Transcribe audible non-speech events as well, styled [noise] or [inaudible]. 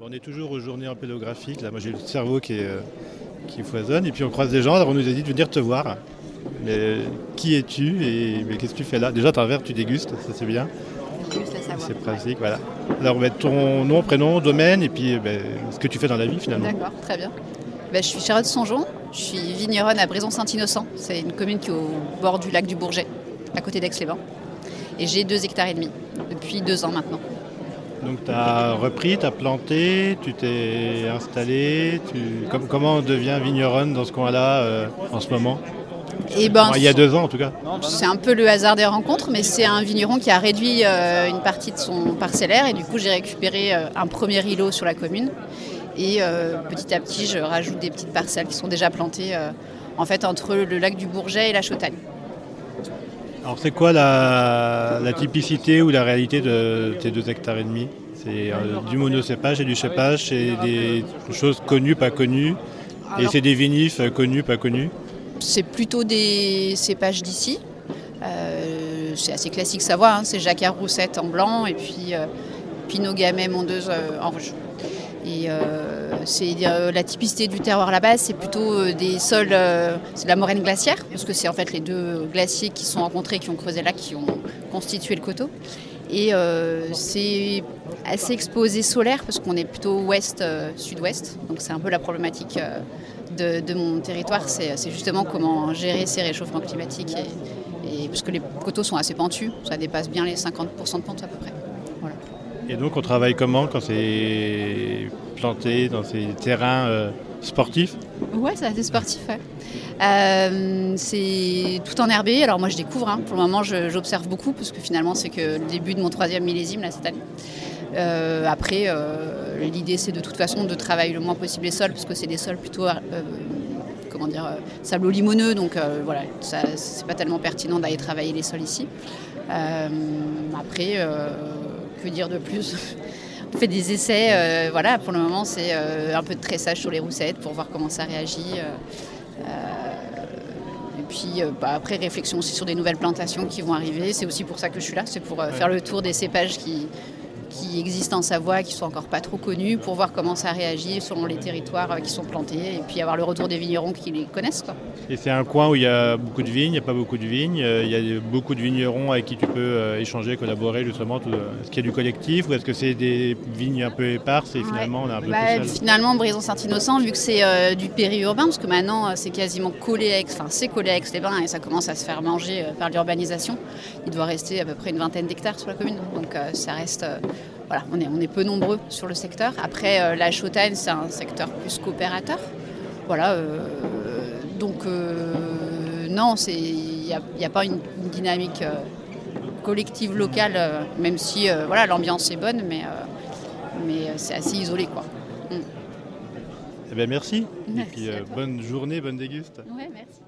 On est toujours aux journées empélographiques. Là, moi, j'ai le cerveau qui, est, euh, qui foisonne. Et puis, on croise des gens. Alors, on nous a dit de venir te voir. Mais qui es-tu et mais qu'est-ce que tu fais là? Déjà, tu as un verre, tu dégustes, ça c'est bien. C'est pratique, voilà. Alors, mettre ton nom, prénom, domaine et puis ben, ce que tu fais dans la vie finalement. D'accord, très bien. Ben, je suis Charlotte Songeon, je suis vigneronne à Brison-Saint-Innocent. C'est une commune qui est au bord du lac du Bourget, à côté d'Aix-les-Bains. Et j'ai deux hectares et demi depuis deux ans maintenant. Donc tu as repris, tu as planté, tu t'es installé. comment on devient vigneronne dans ce coin-là euh, en ce moment? Et ben, il y a deux ans en tout cas. C'est un peu le hasard des rencontres, mais c'est un vigneron qui a réduit euh, une partie de son parcellaire et du coup j'ai récupéré euh, un premier îlot sur la commune. Et petit à petit je rajoute des petites parcelles qui sont déjà plantées en fait entre le lac du Bourget et la Chautagne. Alors c'est quoi la, typicité ou la réalité de tes deux hectares et demi? C'est euh, du monocépage et du cépage, c'est des choses connues, pas connues, et c'est des vinifs connus, pas connus? C'est plutôt des cépages d'ici. Euh, c'est assez classique savoir, hein. c'est Jacquard Roussette en blanc et puis euh, Pinot Gamay Mondeuse en rouge. Et euh, c'est euh, la typicité du terroir là-bas, c'est plutôt euh, des sols, c'est de la moraine glaciaire, parce que c'est en fait les deux glaciers qui sont rencontrés, qui ont creusé là, qui ont constitué le coteau. Et c'est assez exposé solaire, parce qu'on est plutôt ouest-sud-ouest, donc c'est un peu la problématique de, mon territoire, c'est justement comment gérer ces réchauffements climatiques, parce que les coteaux sont assez pentus, ça dépasse bien les 50% de pente à peu près. Et donc on travaille comment quand c'est planté dans ces terrains euh, sportifs? Ouais, c'est assez sportif. Euh, c'est tout en herbé. Alors moi je découvre, hein. pour le moment j'observe beaucoup parce que finalement c'est que le début de mon troisième millésime là, cette année. Euh, après, l'idée c'est de toute façon de travailler le moins possible les sols parce que c'est des sols plutôt comment dire, sablo-limoneux, donc voilà, c'est pas tellement pertinent d'aller travailler les sols ici. après, que dire de plus [laughs] On fait des essais, euh, voilà, pour le moment c'est euh, un peu de tressage sur les roussettes pour voir comment ça réagit. Euh, et puis bah, après réflexion aussi sur des nouvelles plantations qui vont arriver. C'est aussi pour ça que je suis là, c'est pour faire le tour des cépages qui, qui existent en Savoie, qui sont encore pas trop connus, pour voir comment ça réagit selon les territoires euh, qui sont plantés, et puis avoir le retour des vignerons qui les connaissent. Quoi. Et c'est un coin où il y a beaucoup de vignes, il n'y a pas beaucoup de vignes, euh, il y a beaucoup de vignerons avec qui tu peux euh, échanger, collaborer justement. Est-ce qu'il y a du collectif ou est-ce que c'est des vignes un peu éparses et finalement on est un peu bah, Finalement, Brison-Saint-Innocent, vu que c'est du périurbain, parce que maintenant c'est quasiment collé à enfin c'est collé à Aix-les-Bains et ça commence à se faire manger par l'urbanisation, il doit rester à peu près une vingtaine d'hectares sur la commune. Donc ça reste voilà, on est, on est peu nombreux sur le secteur. Après, euh, la Chautagne, c'est un secteur plus coopérateur. Voilà, euh, donc euh, non, il n'y a, pas une, dynamique collective locale, même si voilà, l'ambiance est bonne, mais, mais c'est assez isolé. Quoi. Eh bien, merci. Et puis, bonne journée, bonne déguste. Ouais, merci.